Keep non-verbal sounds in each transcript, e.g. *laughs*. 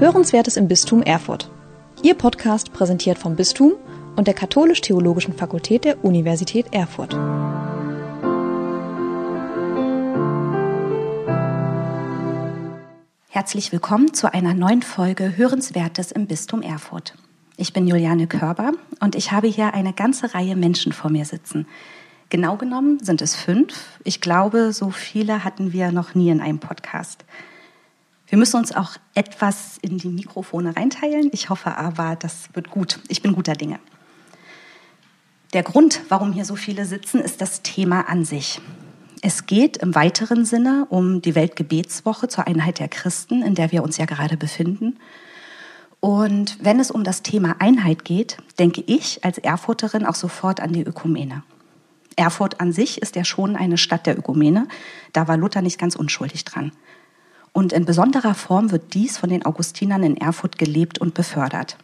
Hörenswertes im Bistum Erfurt. Ihr Podcast präsentiert vom Bistum und der Katholisch-Theologischen Fakultät der Universität Erfurt. Herzlich willkommen zu einer neuen Folge Hörenswertes im Bistum Erfurt. Ich bin Juliane Körber und ich habe hier eine ganze Reihe Menschen vor mir sitzen. Genau genommen sind es fünf. Ich glaube, so viele hatten wir noch nie in einem Podcast. Wir müssen uns auch etwas in die Mikrofone reinteilen. Ich hoffe aber, das wird gut. Ich bin guter Dinge. Der Grund, warum hier so viele sitzen, ist das Thema an sich. Es geht im weiteren Sinne um die Weltgebetswoche zur Einheit der Christen, in der wir uns ja gerade befinden. Und wenn es um das Thema Einheit geht, denke ich als Erfurterin auch sofort an die Ökumene. Erfurt an sich ist ja schon eine Stadt der Ökumene. Da war Luther nicht ganz unschuldig dran. Und in besonderer Form wird dies von den Augustinern in Erfurt gelebt und befördert.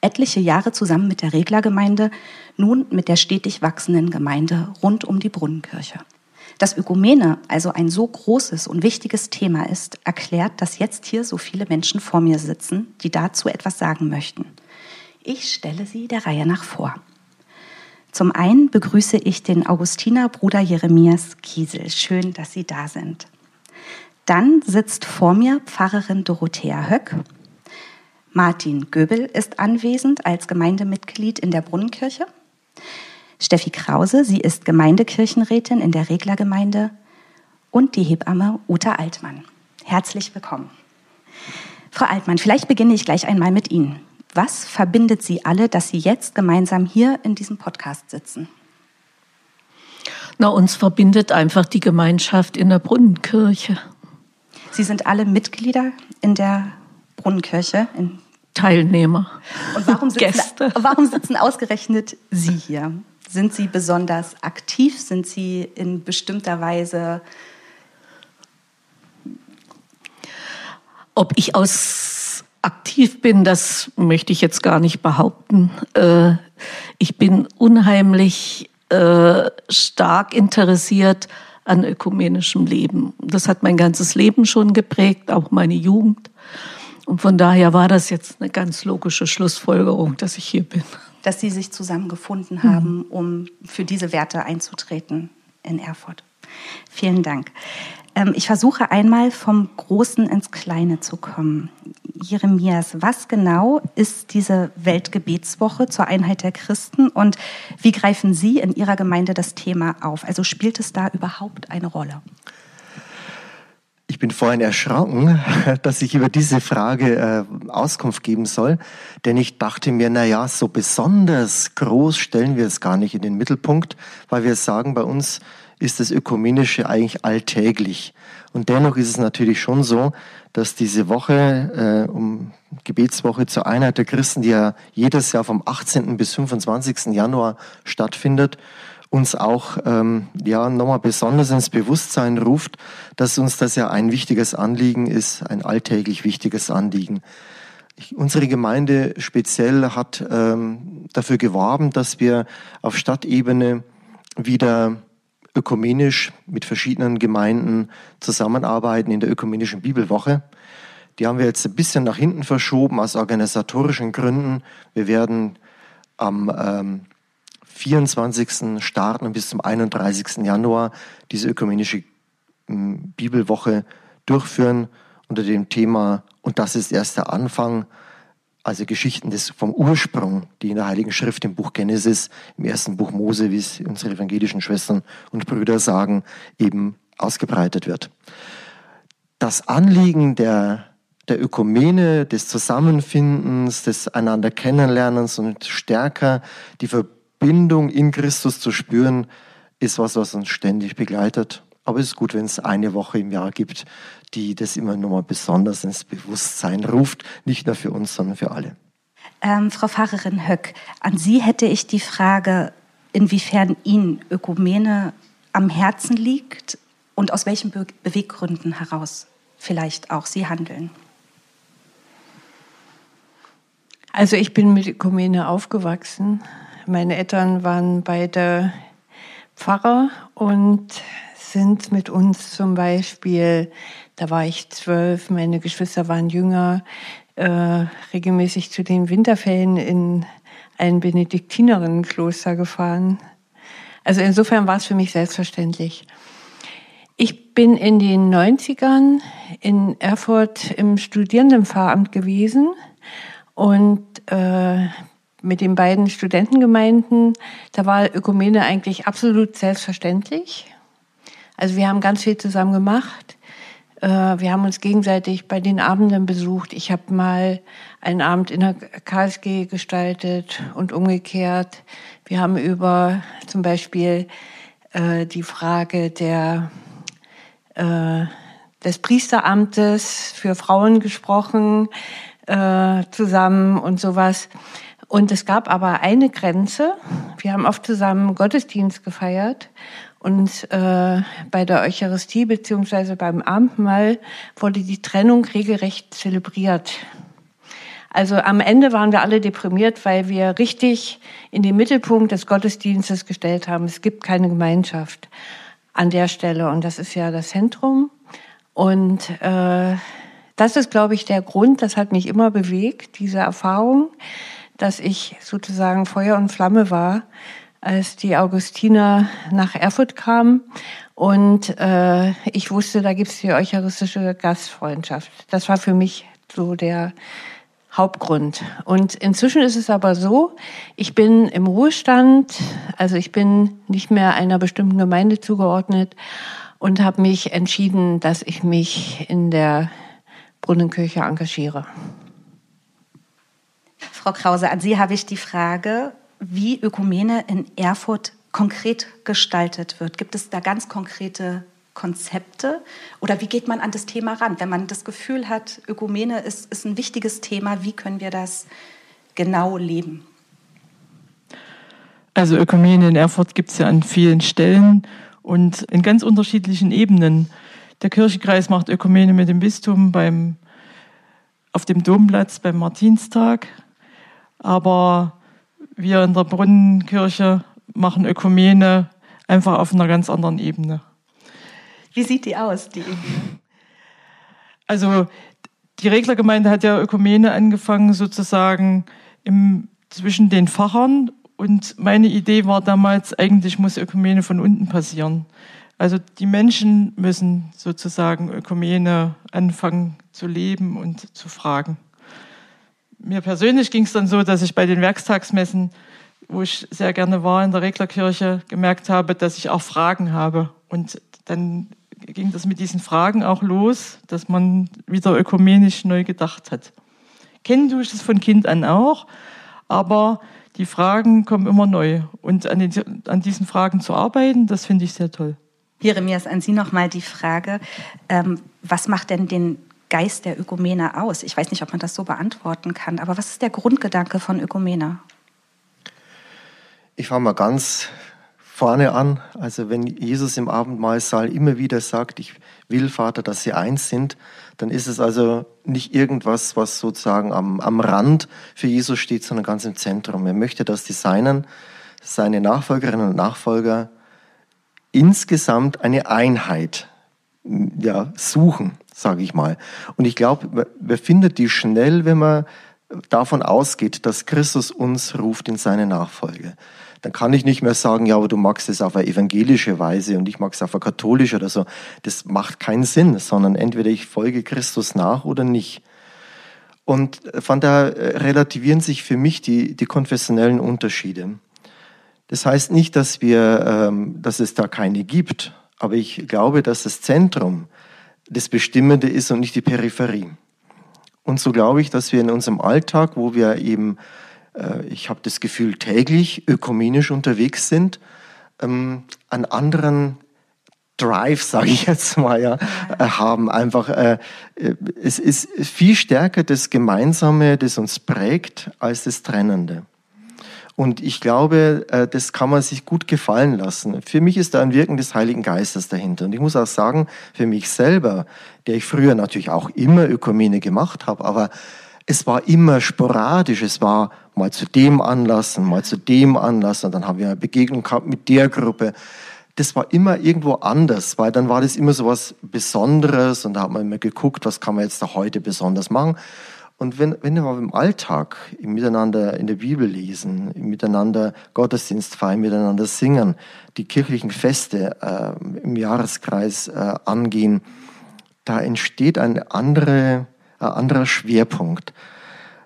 Etliche Jahre zusammen mit der Reglergemeinde, nun mit der stetig wachsenden Gemeinde rund um die Brunnenkirche. Dass Ökumene also ein so großes und wichtiges Thema ist, erklärt, dass jetzt hier so viele Menschen vor mir sitzen, die dazu etwas sagen möchten. Ich stelle sie der Reihe nach vor. Zum einen begrüße ich den Augustiner Bruder Jeremias Kiesel. Schön, dass Sie da sind. Dann sitzt vor mir Pfarrerin Dorothea Höck. Martin Göbel ist anwesend als Gemeindemitglied in der Brunnenkirche. Steffi Krause, sie ist Gemeindekirchenrätin in der Reglergemeinde. Und die Hebamme Uta Altmann. Herzlich willkommen. Frau Altmann, vielleicht beginne ich gleich einmal mit Ihnen. Was verbindet Sie alle, dass Sie jetzt gemeinsam hier in diesem Podcast sitzen? Na, uns verbindet einfach die Gemeinschaft in der Brunnenkirche. Sie sind alle Mitglieder in der Brunnenkirche. In Teilnehmer. Und warum sitzen, Gäste. *laughs* warum sitzen ausgerechnet Sie hier? Sind Sie besonders aktiv? Sind Sie in bestimmter Weise ob ich aus aktiv bin, das möchte ich jetzt gar nicht behaupten. Äh, ich bin unheimlich äh, stark interessiert an ökumenischem Leben. Das hat mein ganzes Leben schon geprägt, auch meine Jugend. Und von daher war das jetzt eine ganz logische Schlussfolgerung, dass ich hier bin. Dass Sie sich zusammengefunden haben, mhm. um für diese Werte einzutreten in Erfurt. Vielen Dank. Ähm, ich versuche einmal vom Großen ins Kleine zu kommen. Jeremias, was genau ist diese Weltgebetswoche zur Einheit der Christen und wie greifen Sie in Ihrer Gemeinde das Thema auf? Also spielt es da überhaupt eine Rolle? Ich bin vorhin erschrocken, *laughs* dass ich über diese Frage äh, Auskunft geben soll, denn ich dachte mir, na ja, so besonders groß stellen wir es gar nicht in den Mittelpunkt, weil wir sagen, bei uns ist das Ökumenische eigentlich alltäglich. Und dennoch ist es natürlich schon so, dass diese Woche, äh, um Gebetswoche zur Einheit der Christen, die ja jedes Jahr vom 18. bis 25. Januar stattfindet, uns auch ähm, ja nochmal besonders ins Bewusstsein ruft, dass uns das ja ein wichtiges Anliegen ist, ein alltäglich wichtiges Anliegen. Ich, unsere Gemeinde speziell hat ähm, dafür geworben, dass wir auf Stadtebene wieder ökumenisch mit verschiedenen Gemeinden zusammenarbeiten in der ökumenischen Bibelwoche. Die haben wir jetzt ein bisschen nach hinten verschoben aus organisatorischen Gründen. Wir werden am ähm, 24. starten und bis zum 31. Januar diese ökumenische ähm, Bibelwoche durchführen unter dem Thema Und das ist erst der Anfang also Geschichten des, vom Ursprung, die in der Heiligen Schrift im Buch Genesis, im ersten Buch Mose, wie es unsere evangelischen Schwestern und Brüder sagen, eben ausgebreitet wird. Das Anliegen der, der Ökumene, des Zusammenfindens, des einander Kennenlernens und stärker die Verbindung in Christus zu spüren, ist was, was uns ständig begleitet. Aber es ist gut, wenn es eine Woche im Jahr gibt, die das immer nochmal besonders ins Bewusstsein ruft, nicht nur für uns, sondern für alle. Ähm, Frau Pfarrerin Höck, an Sie hätte ich die Frage, inwiefern Ihnen Ökumene am Herzen liegt und aus welchen Be Beweggründen heraus vielleicht auch Sie handeln. Also ich bin mit Ökumene aufgewachsen. Meine Eltern waren beide Pfarrer und sind mit uns zum Beispiel da war ich zwölf, meine Geschwister waren jünger, äh, regelmäßig zu den Winterferien in ein Benediktinerinnenkloster gefahren. Also insofern war es für mich selbstverständlich. Ich bin in den 90ern in Erfurt im Studierendenpfarramt gewesen und äh, mit den beiden Studentengemeinden, da war Ökumene eigentlich absolut selbstverständlich. Also wir haben ganz viel zusammen gemacht. Äh, wir haben uns gegenseitig bei den Abenden besucht. Ich habe mal einen Abend in der KSG gestaltet und umgekehrt. Wir haben über zum Beispiel äh, die Frage der, äh, des Priesteramtes für Frauen gesprochen äh, zusammen und sowas. Und es gab aber eine Grenze. Wir haben oft zusammen Gottesdienst gefeiert und äh, bei der Eucharistie beziehungsweise beim Abendmahl wurde die Trennung regelrecht zelebriert. Also am Ende waren wir alle deprimiert, weil wir richtig in den Mittelpunkt des Gottesdienstes gestellt haben. Es gibt keine Gemeinschaft an der Stelle und das ist ja das Zentrum. Und äh, das ist, glaube ich, der Grund, das hat mich immer bewegt, diese Erfahrung, dass ich sozusagen Feuer und Flamme war als die Augustiner nach Erfurt kamen. Und äh, ich wusste, da gibt's die eucharistische Gastfreundschaft. Das war für mich so der Hauptgrund. Und inzwischen ist es aber so, ich bin im Ruhestand, also ich bin nicht mehr einer bestimmten Gemeinde zugeordnet und habe mich entschieden, dass ich mich in der Brunnenkirche engagiere. Frau Krause, an Sie habe ich die Frage, wie Ökumene in Erfurt konkret gestaltet wird. Gibt es da ganz konkrete Konzepte oder wie geht man an das Thema ran? Wenn man das Gefühl hat, Ökumene ist, ist ein wichtiges Thema, wie können wir das genau leben? Also Ökumene in Erfurt gibt es ja an vielen Stellen und in ganz unterschiedlichen Ebenen. Der Kirchenkreis macht Ökumene mit dem Bistum beim, auf dem Domplatz beim Martinstag, aber wir in der Brunnenkirche machen Ökumene einfach auf einer ganz anderen Ebene. Wie sieht die aus, die Ebene? Also die Reglergemeinde hat ja Ökumene angefangen sozusagen im, zwischen den Pfarrern und meine Idee war damals, eigentlich muss Ökumene von unten passieren. Also die Menschen müssen sozusagen Ökumene anfangen zu leben und zu fragen mir persönlich ging es dann so, dass ich bei den Werkstagsmessen, wo ich sehr gerne war in der Reglerkirche, gemerkt habe, dass ich auch Fragen habe. Und dann ging das mit diesen Fragen auch los, dass man wieder ökumenisch neu gedacht hat. Kennen tue ich das von Kind an auch, aber die Fragen kommen immer neu. Und an, den, an diesen Fragen zu arbeiten, das finde ich sehr toll. Jeremias, an Sie nochmal die Frage, ähm, was macht denn den Geist der Ökumene aus? Ich weiß nicht, ob man das so beantworten kann, aber was ist der Grundgedanke von Ökumene? Ich fange mal ganz vorne an. Also wenn Jesus im Abendmahlsaal immer wieder sagt, ich will, Vater, dass sie eins sind, dann ist es also nicht irgendwas, was sozusagen am, am Rand für Jesus steht, sondern ganz im Zentrum. Er möchte, dass die Seinen, seine Nachfolgerinnen und Nachfolger insgesamt eine Einheit ja, suchen sage ich mal. Und ich glaube, wer findet die schnell, wenn man davon ausgeht, dass Christus uns ruft in seine Nachfolge. Dann kann ich nicht mehr sagen, ja, aber du magst es auf eine evangelische Weise und ich mag es auf eine katholische oder so. Das macht keinen Sinn, sondern entweder ich folge Christus nach oder nicht. Und von daher relativieren sich für mich die, die konfessionellen Unterschiede. Das heißt nicht, dass wir, ähm, dass es da keine gibt, aber ich glaube, dass das Zentrum das Bestimmende ist und nicht die Peripherie. Und so glaube ich, dass wir in unserem Alltag, wo wir eben, äh, ich habe das Gefühl, täglich ökumenisch unterwegs sind, ähm, an anderen Drive, sage ich jetzt mal, ja, äh, haben. Einfach, äh, äh, es ist viel stärker das Gemeinsame, das uns prägt, als das Trennende. Und ich glaube, äh, das kann man sich gut gefallen lassen. Für mich ist da ein Wirken des Heiligen Geistes dahinter. Und ich muss auch sagen, für mich selber, der ich früher natürlich auch immer Ökumene gemacht habe, aber es war immer sporadisch. Es war mal zu dem Anlassen, mal zu dem Anlassen. Dann haben wir eine Begegnung gehabt mit der Gruppe. Das war immer irgendwo anders, weil dann war das immer so was Besonderes und da hat man immer geguckt, was kann man jetzt da heute besonders machen. Und wenn, wenn wir im Alltag, im Miteinander in der Bibel lesen, im Miteinander Gottesdienst feiern, miteinander singen, die kirchlichen Feste äh, im Jahreskreis äh, angehen, da entsteht ein, andere, ein anderer Schwerpunkt.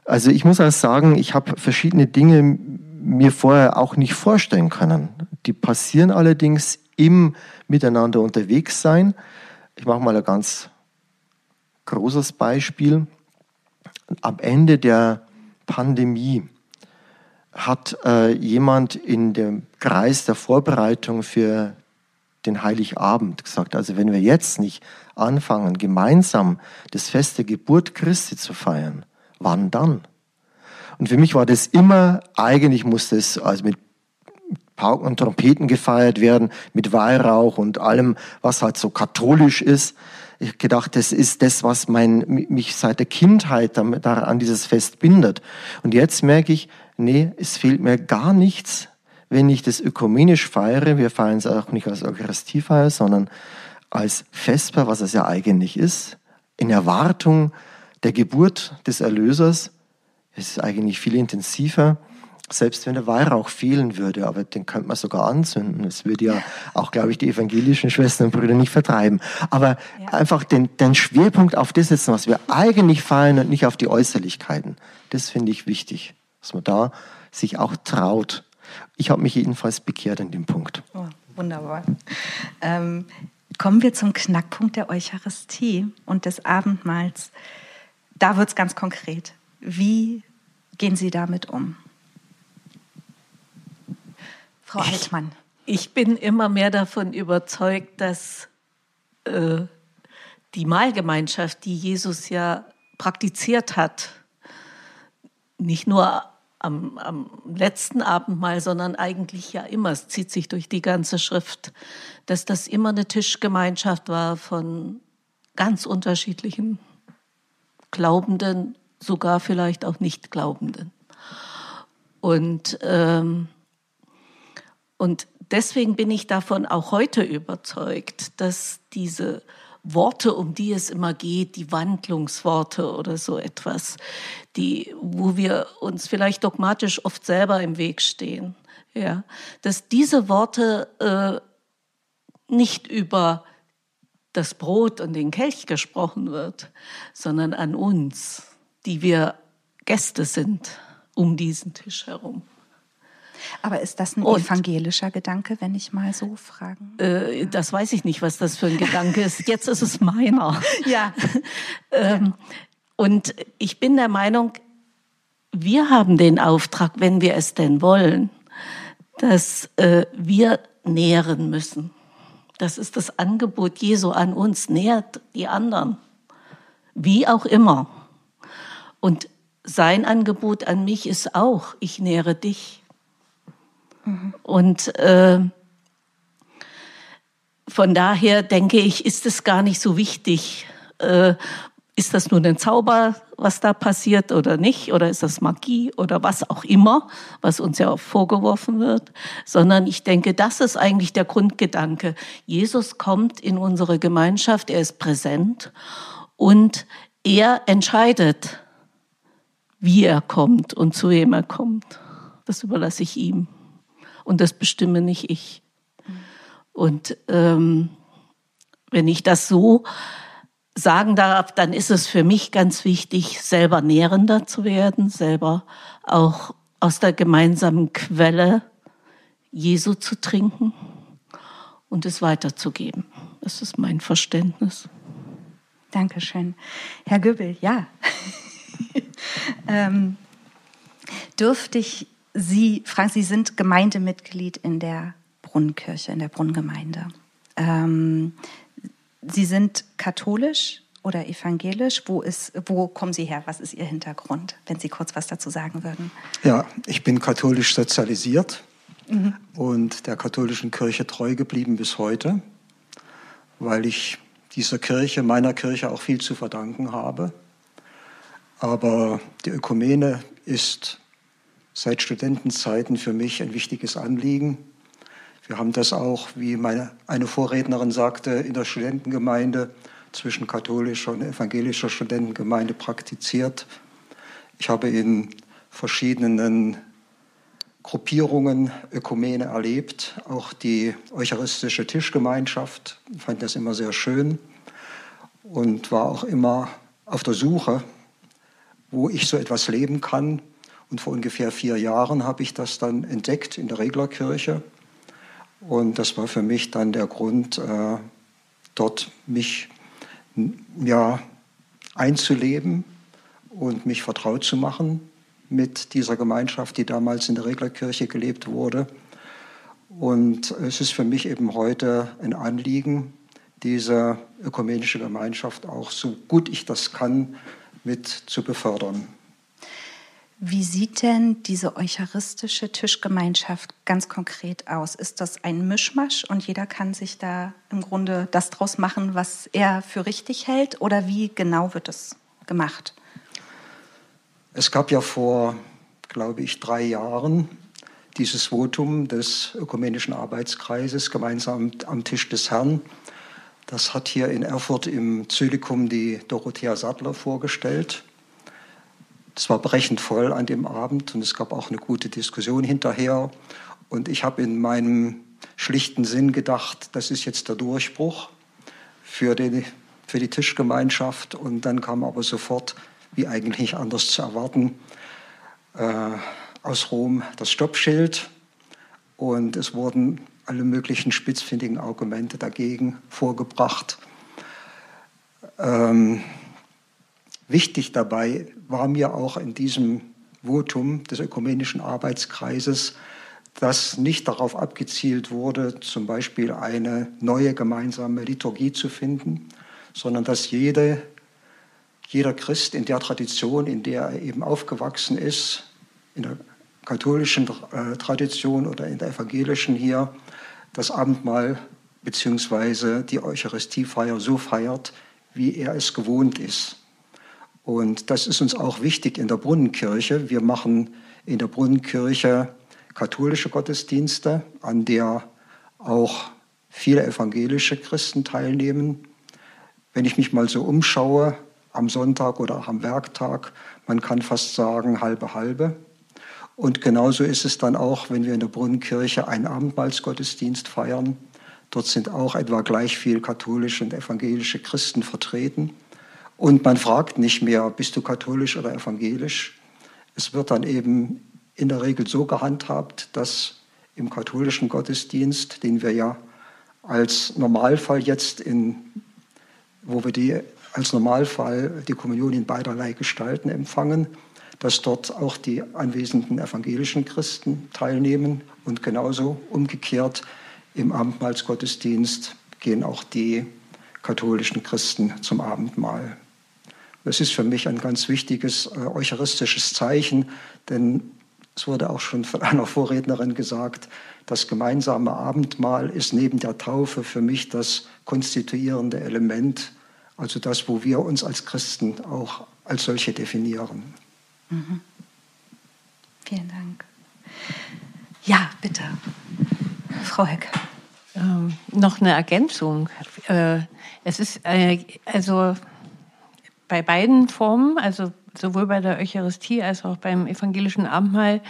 Also ich muss auch sagen, ich habe verschiedene Dinge mir vorher auch nicht vorstellen können. Die passieren allerdings im Miteinander unterwegs sein. Ich mache mal ein ganz großes Beispiel. Am Ende der Pandemie hat äh, jemand in dem Kreis der Vorbereitung für den Heiligabend gesagt, also wenn wir jetzt nicht anfangen, gemeinsam das Fest der Geburt Christi zu feiern, wann dann? Und für mich war das immer, eigentlich musste es also mit Pauken und Trompeten gefeiert werden, mit Weihrauch und allem, was halt so katholisch ist. Ich gedacht, das ist das, was mein, mich seit der Kindheit an dieses Fest bindet. Und jetzt merke ich, nee, es fehlt mir gar nichts, wenn ich das ökumenisch feiere. Wir feiern es auch nicht als Eucharistiefeier, sondern als Vesper, was es ja eigentlich ist, in Erwartung der Geburt des Erlösers. Es ist eigentlich viel intensiver, selbst wenn der Weihrauch fehlen würde, aber den könnte man sogar anzünden. Das würde ja auch, glaube ich, die evangelischen Schwestern und Brüder nicht vertreiben. Aber ja. einfach den, den Schwerpunkt auf das setzen, was wir eigentlich feiern und nicht auf die Äußerlichkeiten. Das finde ich wichtig, dass man da sich auch traut. Ich habe mich jedenfalls bekehrt in dem Punkt. Oh, wunderbar. Ähm, kommen wir zum Knackpunkt der Eucharistie und des Abendmahls. Da wird es ganz konkret. Wie gehen Sie damit um? Frau Altmann. Ich, ich bin immer mehr davon überzeugt, dass äh, die Mahlgemeinschaft, die Jesus ja praktiziert hat, nicht nur am, am, letzten Abendmahl, sondern eigentlich ja immer, es zieht sich durch die ganze Schrift, dass das immer eine Tischgemeinschaft war von ganz unterschiedlichen Glaubenden, sogar vielleicht auch Nicht-Glaubenden. Und, ähm, und deswegen bin ich davon auch heute überzeugt, dass diese Worte, um die es immer geht, die Wandlungsworte oder so etwas, die, wo wir uns vielleicht dogmatisch oft selber im Weg stehen, ja, dass diese Worte äh, nicht über das Brot und den Kelch gesprochen wird, sondern an uns, die wir Gäste sind um diesen Tisch herum. Aber ist das ein und, evangelischer Gedanke, wenn ich mal so fragen? Äh, das weiß ich nicht, was das für ein Gedanke ist. Jetzt ist es meiner. *laughs* Ja. *laughs* ähm, und ich bin der Meinung, wir haben den Auftrag, wenn wir es denn wollen, dass äh, wir nähren müssen. Das ist das Angebot Jesu an uns, nährt die anderen. Wie auch immer. Und sein Angebot an mich ist auch, ich nähere dich. Mhm. Und äh, von daher denke ich, ist es gar nicht so wichtig, äh, ist das nur ein Zauber, was da passiert oder nicht, oder ist das Magie oder was auch immer, was uns ja auch vorgeworfen wird, sondern ich denke, das ist eigentlich der Grundgedanke. Jesus kommt in unsere Gemeinschaft, er ist präsent und er entscheidet, wie er kommt und zu wem er kommt. Das überlasse ich ihm und das bestimme nicht ich. Und ähm, wenn ich das so sagen darf, dann ist es für mich ganz wichtig, selber nährender zu werden, selber auch aus der gemeinsamen Quelle Jesu zu trinken und es weiterzugeben. Das ist mein Verständnis. Dankeschön. Herr Göbel, ja. *laughs* ähm, dürfte ich Sie fragen, Sie sind Gemeindemitglied in der Brunnenkirche, in der Brunnengemeinde. Ähm, Sie sind katholisch oder evangelisch? Wo, ist, wo kommen Sie her? Was ist Ihr Hintergrund, wenn Sie kurz was dazu sagen würden? Ja, ich bin katholisch sozialisiert mhm. und der katholischen Kirche treu geblieben bis heute, weil ich dieser Kirche, meiner Kirche auch viel zu verdanken habe. Aber die Ökumene ist seit Studentenzeiten für mich ein wichtiges Anliegen. Wir haben das auch, wie meine, eine Vorrednerin sagte, in der Studentengemeinde zwischen katholischer und evangelischer Studentengemeinde praktiziert. Ich habe in verschiedenen Gruppierungen Ökumene erlebt, auch die eucharistische Tischgemeinschaft, fand das immer sehr schön und war auch immer auf der Suche, wo ich so etwas leben kann. Und vor ungefähr vier Jahren habe ich das dann entdeckt in der Reglerkirche. Und das war für mich dann der Grund, äh, dort mich ja, einzuleben und mich vertraut zu machen mit dieser Gemeinschaft, die damals in der Reglerkirche gelebt wurde. Und es ist für mich eben heute ein Anliegen, diese ökumenische Gemeinschaft auch so gut ich das kann mit zu befördern. Wie sieht denn diese eucharistische Tischgemeinschaft ganz konkret aus? Ist das ein Mischmasch und jeder kann sich da im Grunde das draus machen, was er für richtig hält? Oder wie genau wird es gemacht? Es gab ja vor, glaube ich, drei Jahren dieses Votum des Ökumenischen Arbeitskreises gemeinsam am Tisch des Herrn. Das hat hier in Erfurt im Zylikum die Dorothea Sattler vorgestellt. Es war brechend voll an dem Abend und es gab auch eine gute Diskussion hinterher. Und ich habe in meinem schlichten Sinn gedacht, das ist jetzt der Durchbruch für, den, für die Tischgemeinschaft. Und dann kam aber sofort wie eigentlich anders zu erwarten, äh, aus Rom das Stoppschild und es wurden alle möglichen spitzfindigen Argumente dagegen vorgebracht. Ähm, wichtig dabei war mir auch in diesem Votum des ökumenischen Arbeitskreises, dass nicht darauf abgezielt wurde, zum Beispiel eine neue gemeinsame Liturgie zu finden, sondern dass jede jeder Christ in der Tradition, in der er eben aufgewachsen ist, in der katholischen äh, Tradition oder in der evangelischen hier, das Abendmahl bzw. die Eucharistiefeier so feiert, wie er es gewohnt ist. Und das ist uns auch wichtig in der Brunnenkirche. Wir machen in der Brunnenkirche katholische Gottesdienste, an der auch viele evangelische Christen teilnehmen. Wenn ich mich mal so umschaue, am Sonntag oder auch am Werktag. Man kann fast sagen, halbe halbe. Und genauso ist es dann auch, wenn wir in der Brunnenkirche einen Abendmahlsgottesdienst feiern. Dort sind auch etwa gleich viel katholische und evangelische Christen vertreten. Und man fragt nicht mehr, bist du katholisch oder evangelisch? Es wird dann eben in der Regel so gehandhabt, dass im katholischen Gottesdienst, den wir ja als Normalfall jetzt in, wo wir die als Normalfall die Kommunion in beiderlei Gestalten empfangen, dass dort auch die anwesenden evangelischen Christen teilnehmen und genauso umgekehrt im Abendmahlsgottesdienst gehen auch die katholischen Christen zum Abendmahl. Das ist für mich ein ganz wichtiges äh, eucharistisches Zeichen, denn es wurde auch schon von *laughs* einer Vorrednerin gesagt, das gemeinsame Abendmahl ist neben der Taufe für mich das konstituierende Element also das, wo wir uns als Christen auch als solche definieren. Mhm. Vielen Dank. Ja, bitte. Frau Heck. Ähm, noch eine Ergänzung. Äh, es ist äh, also bei beiden Formen, also sowohl bei der Eucharistie als auch beim evangelischen Abendmahl,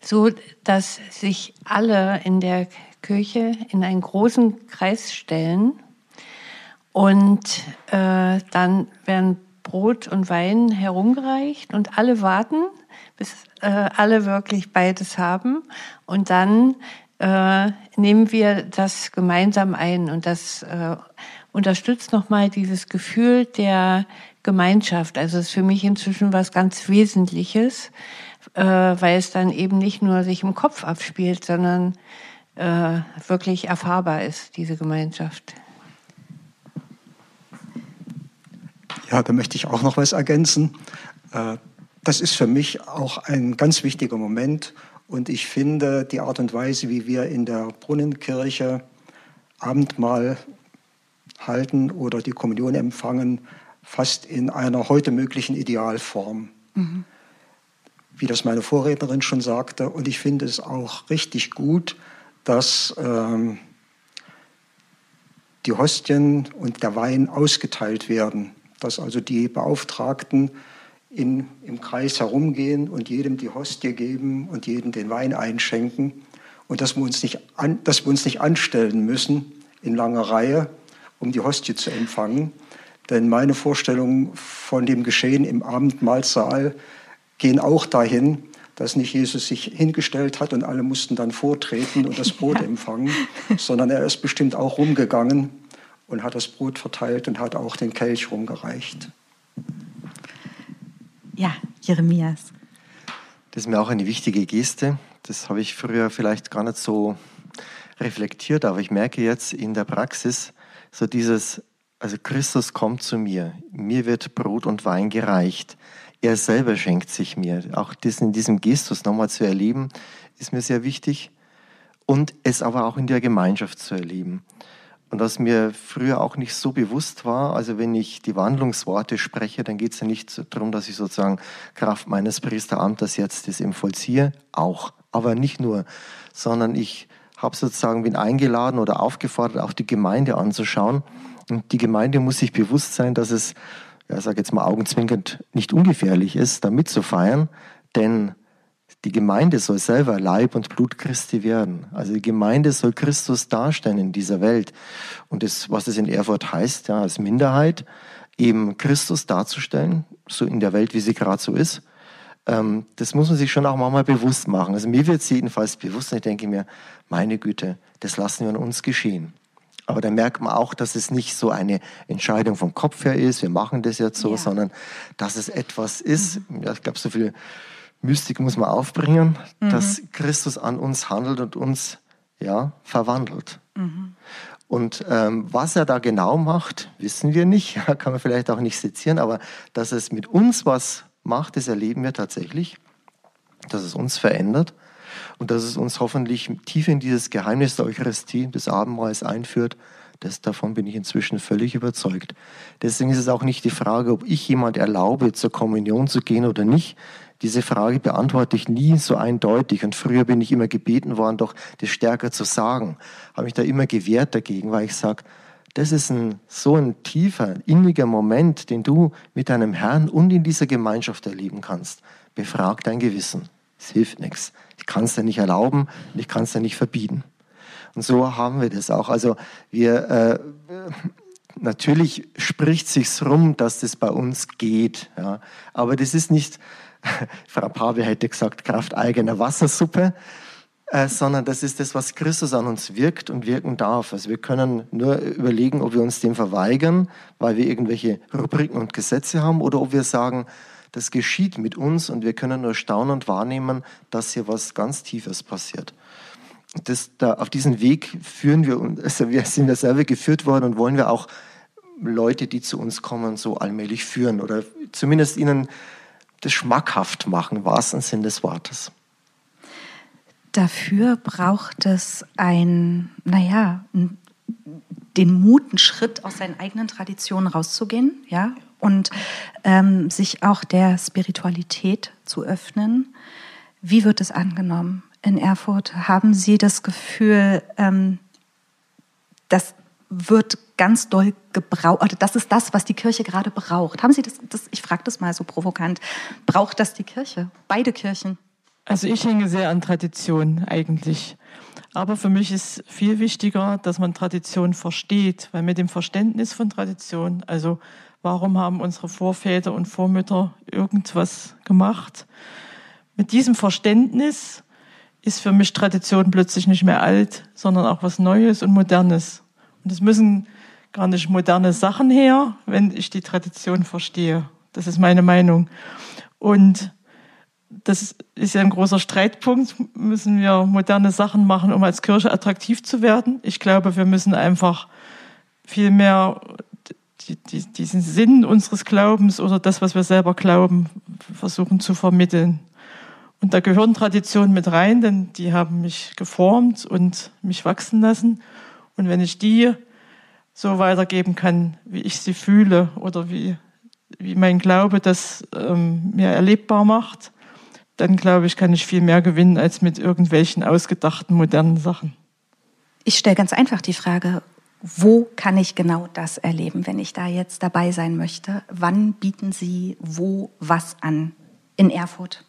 so, dass sich alle in der Kirche in einen großen Kreis stellen und äh, dann werden Brot und Wein herumgereicht und alle warten, bis äh, alle wirklich beides haben. Und dann äh, nehmen wir das gemeinsam ein. Und das äh, unterstützt nochmal dieses Gefühl der Gemeinschaft. Also es ist für mich inzwischen was ganz Wesentliches, äh, weil es dann eben nicht nur sich im Kopf abspielt, sondern äh, wirklich erfahrbar ist, diese Gemeinschaft. Ja, da möchte ich auch noch was ergänzen. Äh, das ist für mich auch ein ganz wichtiger Moment und ich finde die Art und Weise, wie wir in der Brunnenkirche Abendmahl halten oder die Kommunion empfangen, fast in einer heute möglichen Idealform. Mhm. Wie das meine Vorrednerin schon sagte. Und ich finde es auch richtig gut, dass ähm, die Hostien und der Wein ausgeteilt werden dass also die Beauftragten in, im Kreis herumgehen und jedem die Hostie geben und jedem den Wein einschenken und dass wir uns nicht, an, dass wir uns nicht anstellen müssen in langer Reihe, um die Hostie zu empfangen. Denn meine Vorstellungen von dem Geschehen im Abendmahlsaal gehen auch dahin, dass nicht Jesus sich hingestellt hat und alle mussten dann vortreten und das Brot empfangen, sondern er ist bestimmt auch rumgegangen und hat das Brot verteilt und hat auch den Kelch rumgereicht. Ja, Jeremias. Das ist mir auch eine wichtige Geste. Das habe ich früher vielleicht gar nicht so reflektiert, aber ich merke jetzt in der Praxis so dieses, also Christus kommt zu mir, mir wird Brot und Wein gereicht, er selber schenkt sich mir. Auch das in diesem Gestus nochmal zu erleben, ist mir sehr wichtig und es aber auch in der Gemeinschaft zu erleben. Und was mir früher auch nicht so bewusst war, also wenn ich die Wandlungsworte spreche, dann geht es ja nicht darum, dass ich sozusagen Kraft meines Priesteramtes jetzt das eben vollziehe, auch, aber nicht nur, sondern ich habe sozusagen bin eingeladen oder aufgefordert, auch die Gemeinde anzuschauen. Und die Gemeinde muss sich bewusst sein, dass es, ja, sage jetzt mal augenzwinkend, nicht ungefährlich ist, da mitzufeiern, denn die Gemeinde soll selber Leib und Blut Christi werden. Also die Gemeinde soll Christus darstellen in dieser Welt. Und das, was es in Erfurt heißt, ja, als Minderheit, eben Christus darzustellen, so in der Welt, wie sie gerade so ist, ähm, das muss man sich schon auch manchmal bewusst machen. Also mir wird es jedenfalls bewusst und ich denke mir, meine Güte, das lassen wir an uns geschehen. Aber da merkt man auch, dass es nicht so eine Entscheidung vom Kopf her ist, wir machen das jetzt so, ja. sondern dass es etwas ist, ja, ich glaube, so viel Mystik muss man aufbringen, mhm. dass Christus an uns handelt und uns ja, verwandelt. Mhm. Und ähm, was er da genau macht, wissen wir nicht, *laughs* kann man vielleicht auch nicht sezieren, aber dass es mit uns was macht, das erleben wir tatsächlich, dass es uns verändert und dass es uns hoffentlich tief in dieses Geheimnis der Eucharistie, des Abendmahls einführt. Das, davon bin ich inzwischen völlig überzeugt. Deswegen ist es auch nicht die Frage, ob ich jemand erlaube, zur Kommunion zu gehen oder nicht, diese Frage beantworte ich nie so eindeutig. Und früher bin ich immer gebeten worden, doch das stärker zu sagen. Habe mich da immer gewehrt dagegen, weil ich sage, das ist ein, so ein tiefer, inniger Moment, den du mit deinem Herrn und in dieser Gemeinschaft erleben kannst. Befrag dein Gewissen. Es hilft nichts. Ich kann es dir nicht erlauben und ich kann es dir nicht verbieten. Und so haben wir das auch. Also wir äh, natürlich spricht sich's rum, dass das bei uns geht. Ja. Aber das ist nicht *laughs* Frau Pavel hätte gesagt, Kraft eigener Wassersuppe, äh, sondern das ist das, was Christus an uns wirkt und wirken darf. Also wir können nur überlegen, ob wir uns dem verweigern, weil wir irgendwelche Rubriken und Gesetze haben, oder ob wir sagen, das geschieht mit uns und wir können nur staunend wahrnehmen, dass hier was ganz Tiefes passiert. Das, da, auf diesen Weg führen wir, also wir sind wir selber geführt worden und wollen wir auch Leute, die zu uns kommen, so allmählich führen oder zumindest ihnen das schmackhaft machen, im wahrsten Sinn des Wortes. Dafür braucht es ein, naja, den Mut, einen Schritt aus seinen eigenen Traditionen rauszugehen, ja, und ähm, sich auch der Spiritualität zu öffnen. Wie wird es angenommen in Erfurt? Haben Sie das Gefühl, ähm, dass wird ganz doll gebraucht, oder das ist das, was die Kirche gerade braucht. Haben Sie das, das ich frage das mal so provokant, braucht das die Kirche? Beide Kirchen? Also ich hänge sehr an Tradition eigentlich. Aber für mich ist viel wichtiger, dass man Tradition versteht, weil mit dem Verständnis von Tradition, also warum haben unsere Vorväter und Vormütter irgendwas gemacht, mit diesem Verständnis ist für mich Tradition plötzlich nicht mehr alt, sondern auch was Neues und Modernes. Und es müssen gar nicht moderne Sachen her, wenn ich die Tradition verstehe. Das ist meine Meinung. Und das ist ja ein großer Streitpunkt. Müssen wir moderne Sachen machen, um als Kirche attraktiv zu werden? Ich glaube, wir müssen einfach viel mehr diesen Sinn unseres Glaubens oder das, was wir selber glauben, versuchen zu vermitteln. Und da gehören Traditionen mit rein, denn die haben mich geformt und mich wachsen lassen. Und wenn ich die so weitergeben kann, wie ich sie fühle oder wie, wie mein Glaube das ähm, mir erlebbar macht, dann glaube ich, kann ich viel mehr gewinnen als mit irgendwelchen ausgedachten modernen Sachen. Ich stelle ganz einfach die Frage, Wo kann ich genau das erleben, wenn ich da jetzt dabei sein möchte? Wann bieten Sie wo was an in Erfurt?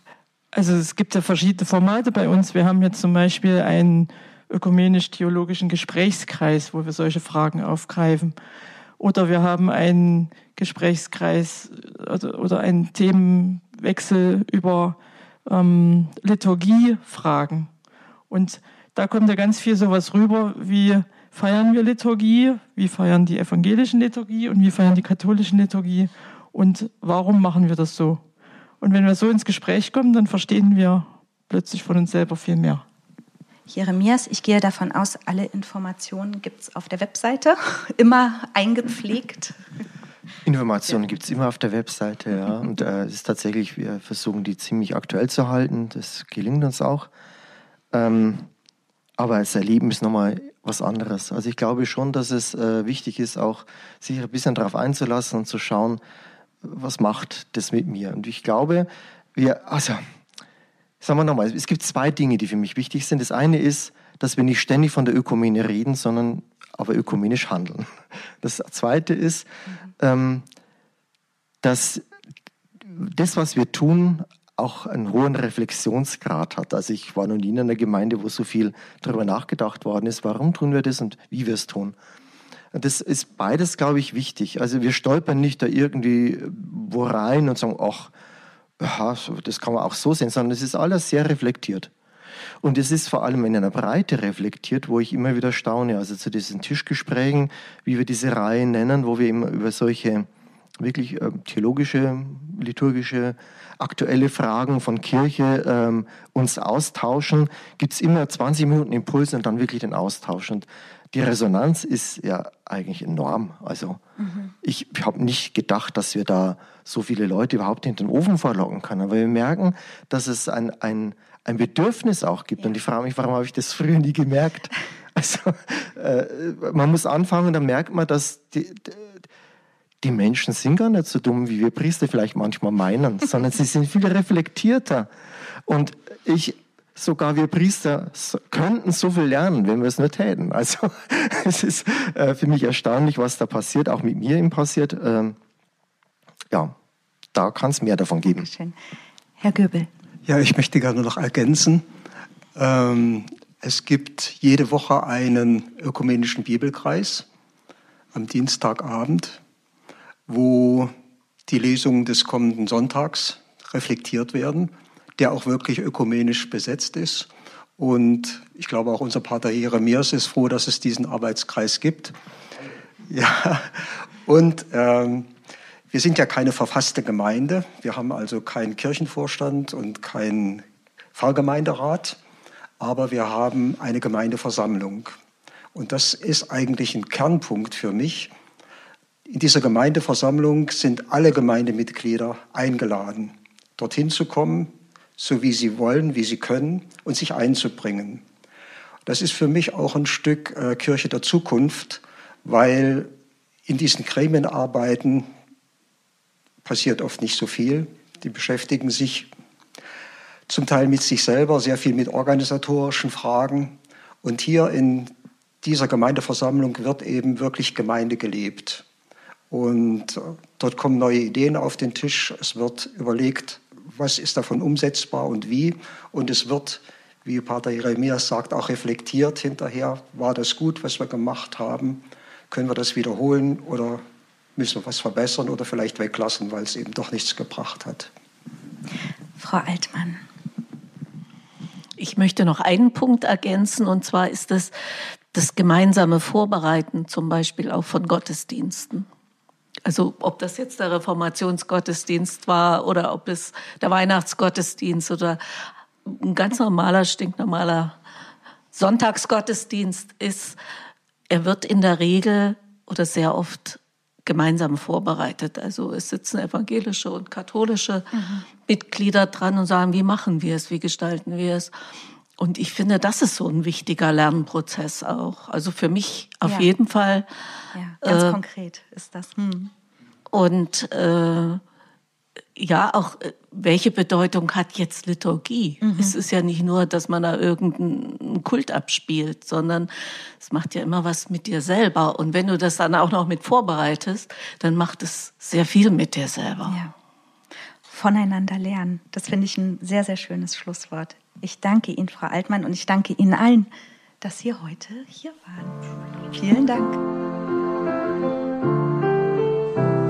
Also es gibt ja verschiedene Formate bei uns. Wir haben jetzt zum Beispiel einen ökumenisch-theologischen Gesprächskreis, wo wir solche Fragen aufgreifen. Oder wir haben einen Gesprächskreis oder, oder einen Themenwechsel über ähm, Liturgiefragen. Und da kommt ja ganz viel sowas rüber, wie feiern wir Liturgie, wie feiern die evangelischen Liturgie und wie feiern die katholischen Liturgie und warum machen wir das so. Und wenn wir so ins Gespräch kommen, dann verstehen wir plötzlich von uns selber viel mehr. Jeremias, ich gehe davon aus, alle Informationen gibt es auf der Webseite, *laughs* immer eingepflegt. Informationen ja. gibt es immer auf der Webseite, ja. Und äh, es ist tatsächlich, wir versuchen die ziemlich aktuell zu halten. Das gelingt uns auch. Ähm, aber das Erleben ist nochmal was anderes. Also ich glaube schon, dass es äh, wichtig ist, auch sich ein bisschen darauf einzulassen und zu schauen, was macht das mit mir. Und ich glaube, wir, also, sagen wir nochmal, es gibt zwei Dinge, die für mich wichtig sind. Das eine ist, dass wir nicht ständig von der Ökumene reden, sondern aber ökumenisch handeln. *laughs* Das zweite ist, ähm, dass das, was wir tun, auch einen hohen Reflexionsgrad hat. Also ich war noch nie in einer Gemeinde, wo so viel darüber nachgedacht worden ist, warum tun wir das und wie wir es tun. Das ist beides, glaube ich, wichtig. Also wir stolpern nicht da irgendwie wo rein und sagen, ach, das kann man auch so sehen, sondern es ist alles sehr reflektiert. Und es ist vor allem in einer Breite reflektiert, wo ich immer wieder staune. Also zu diesen Tischgesprächen, wie wir diese Reihe nennen, wo wir immer über solche wirklich äh, theologische, liturgische, aktuelle Fragen von Kirche ähm, uns austauschen, gibt es immer 20 Minuten Impulse und dann wirklich den Austausch. Und die Resonanz ist ja eigentlich enorm. Also mhm. ich habe nicht gedacht, dass wir da so viele Leute überhaupt in den Ofen verlocken können. Aber wir merken, dass es ein, ein, ein Bedürfnis auch gibt. Ja. Und ich frage mich, warum habe ich das früher nie gemerkt? Also äh, man muss anfangen, dann merkt man, dass die, die Menschen sind gar nicht so dumm, wie wir Priester vielleicht manchmal meinen, *laughs* sondern sie sind viel reflektierter. Und ich sogar wir Priester könnten so viel lernen, wenn wir es nur täten. Also *laughs* es ist äh, für mich erstaunlich, was da passiert, auch mit mir eben passiert. Ähm, ja, da kann es mehr davon geben. Dankeschön. Herr Göbel. Ja, ich möchte gerne noch ergänzen. Ähm, es gibt jede Woche einen ökumenischen Bibelkreis am Dienstagabend, wo die Lesungen des kommenden Sonntags reflektiert werden der auch wirklich ökumenisch besetzt ist. Und ich glaube auch unser Pater Jeremias ist froh, dass es diesen Arbeitskreis gibt. Ja, und ähm, wir sind ja keine verfasste Gemeinde. Wir haben also keinen Kirchenvorstand und keinen Pfarrgemeinderat, aber wir haben eine Gemeindeversammlung. Und das ist eigentlich ein Kernpunkt für mich. In dieser Gemeindeversammlung sind alle Gemeindemitglieder eingeladen, dorthin zu kommen, so wie sie wollen, wie sie können und sich einzubringen. Das ist für mich auch ein Stück äh, Kirche der Zukunft, weil in diesen Gremienarbeiten passiert oft nicht so viel. Die beschäftigen sich zum Teil mit sich selber, sehr viel mit organisatorischen Fragen. Und hier in dieser Gemeindeversammlung wird eben wirklich Gemeinde gelebt. Und dort kommen neue Ideen auf den Tisch. Es wird überlegt, was ist davon umsetzbar und wie. Und es wird, wie Pater Jeremias sagt, auch reflektiert hinterher. War das gut, was wir gemacht haben? Können wir das wiederholen oder müssen wir was verbessern oder vielleicht weglassen, weil es eben doch nichts gebracht hat? Frau Altmann. Ich möchte noch einen Punkt ergänzen, und zwar ist es das gemeinsame Vorbereiten zum Beispiel auch von Gottesdiensten. Also ob das jetzt der Reformationsgottesdienst war oder ob es der Weihnachtsgottesdienst oder ein ganz normaler, stinknormaler Sonntagsgottesdienst ist, er wird in der Regel oder sehr oft gemeinsam vorbereitet. Also es sitzen evangelische und katholische mhm. Mitglieder dran und sagen, wie machen wir es, wie gestalten wir es. Und ich finde, das ist so ein wichtiger Lernprozess auch. Also für mich auf ja. jeden Fall. Ja, ganz äh, konkret ist das. Hm. Und äh, ja, auch äh, welche Bedeutung hat jetzt Liturgie? Mhm. Es ist ja nicht nur, dass man da irgendeinen Kult abspielt, sondern es macht ja immer was mit dir selber. Und wenn du das dann auch noch mit vorbereitest, dann macht es sehr viel mit dir selber. Ja. Voneinander lernen. Das finde ich ein sehr, sehr schönes Schlusswort. Ich danke Ihnen, Frau Altmann, und ich danke Ihnen allen, dass Sie heute hier waren. Vielen Dank.